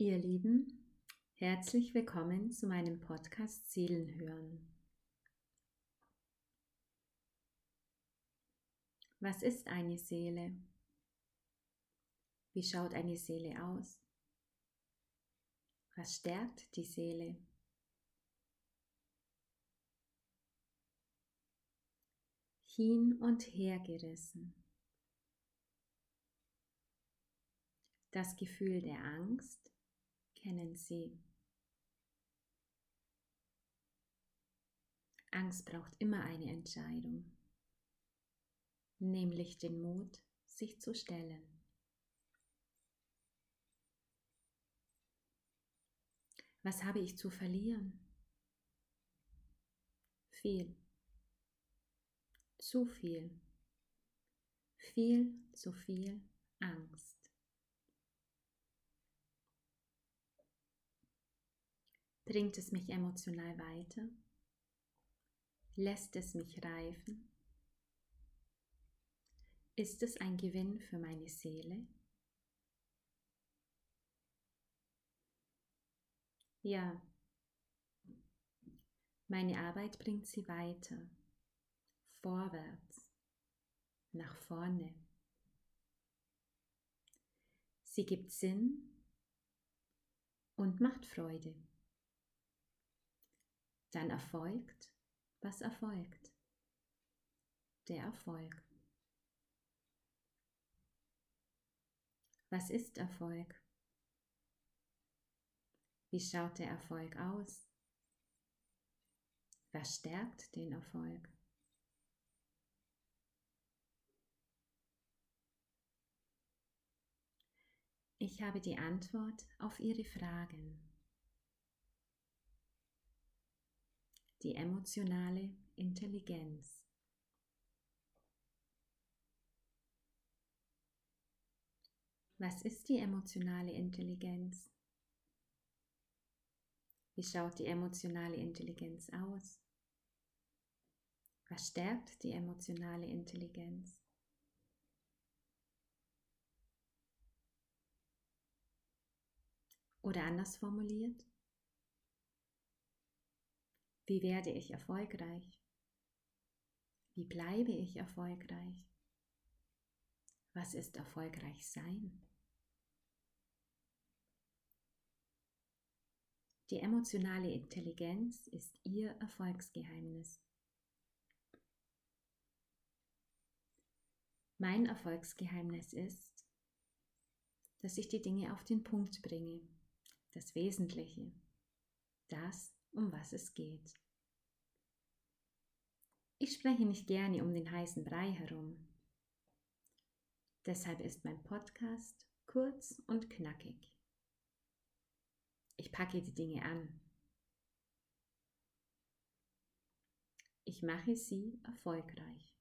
Ihr Lieben, herzlich willkommen zu meinem Podcast Seelenhören. Was ist eine Seele? Wie schaut eine Seele aus? Was stärkt die Seele? Hin und her gerissen. Das Gefühl der Angst Sie. Angst braucht immer eine Entscheidung, nämlich den Mut, sich zu stellen. Was habe ich zu verlieren? Viel. Zu viel. Viel zu viel Angst. Bringt es mich emotional weiter? Lässt es mich reifen? Ist es ein Gewinn für meine Seele? Ja, meine Arbeit bringt sie weiter, vorwärts, nach vorne. Sie gibt Sinn und macht Freude dann erfolgt, was erfolgt. Der Erfolg. Was ist Erfolg? Wie schaut der Erfolg aus? Was stärkt den Erfolg? Ich habe die Antwort auf Ihre Fragen. Die emotionale Intelligenz. Was ist die emotionale Intelligenz? Wie schaut die emotionale Intelligenz aus? Was stärkt die emotionale Intelligenz? Oder anders formuliert, wie werde ich erfolgreich? Wie bleibe ich erfolgreich? Was ist erfolgreich sein? Die emotionale Intelligenz ist Ihr Erfolgsgeheimnis. Mein Erfolgsgeheimnis ist, dass ich die Dinge auf den Punkt bringe, das Wesentliche, das, um was es geht. Ich spreche nicht gerne um den heißen Brei herum. Deshalb ist mein Podcast kurz und knackig. Ich packe die Dinge an. Ich mache sie erfolgreich.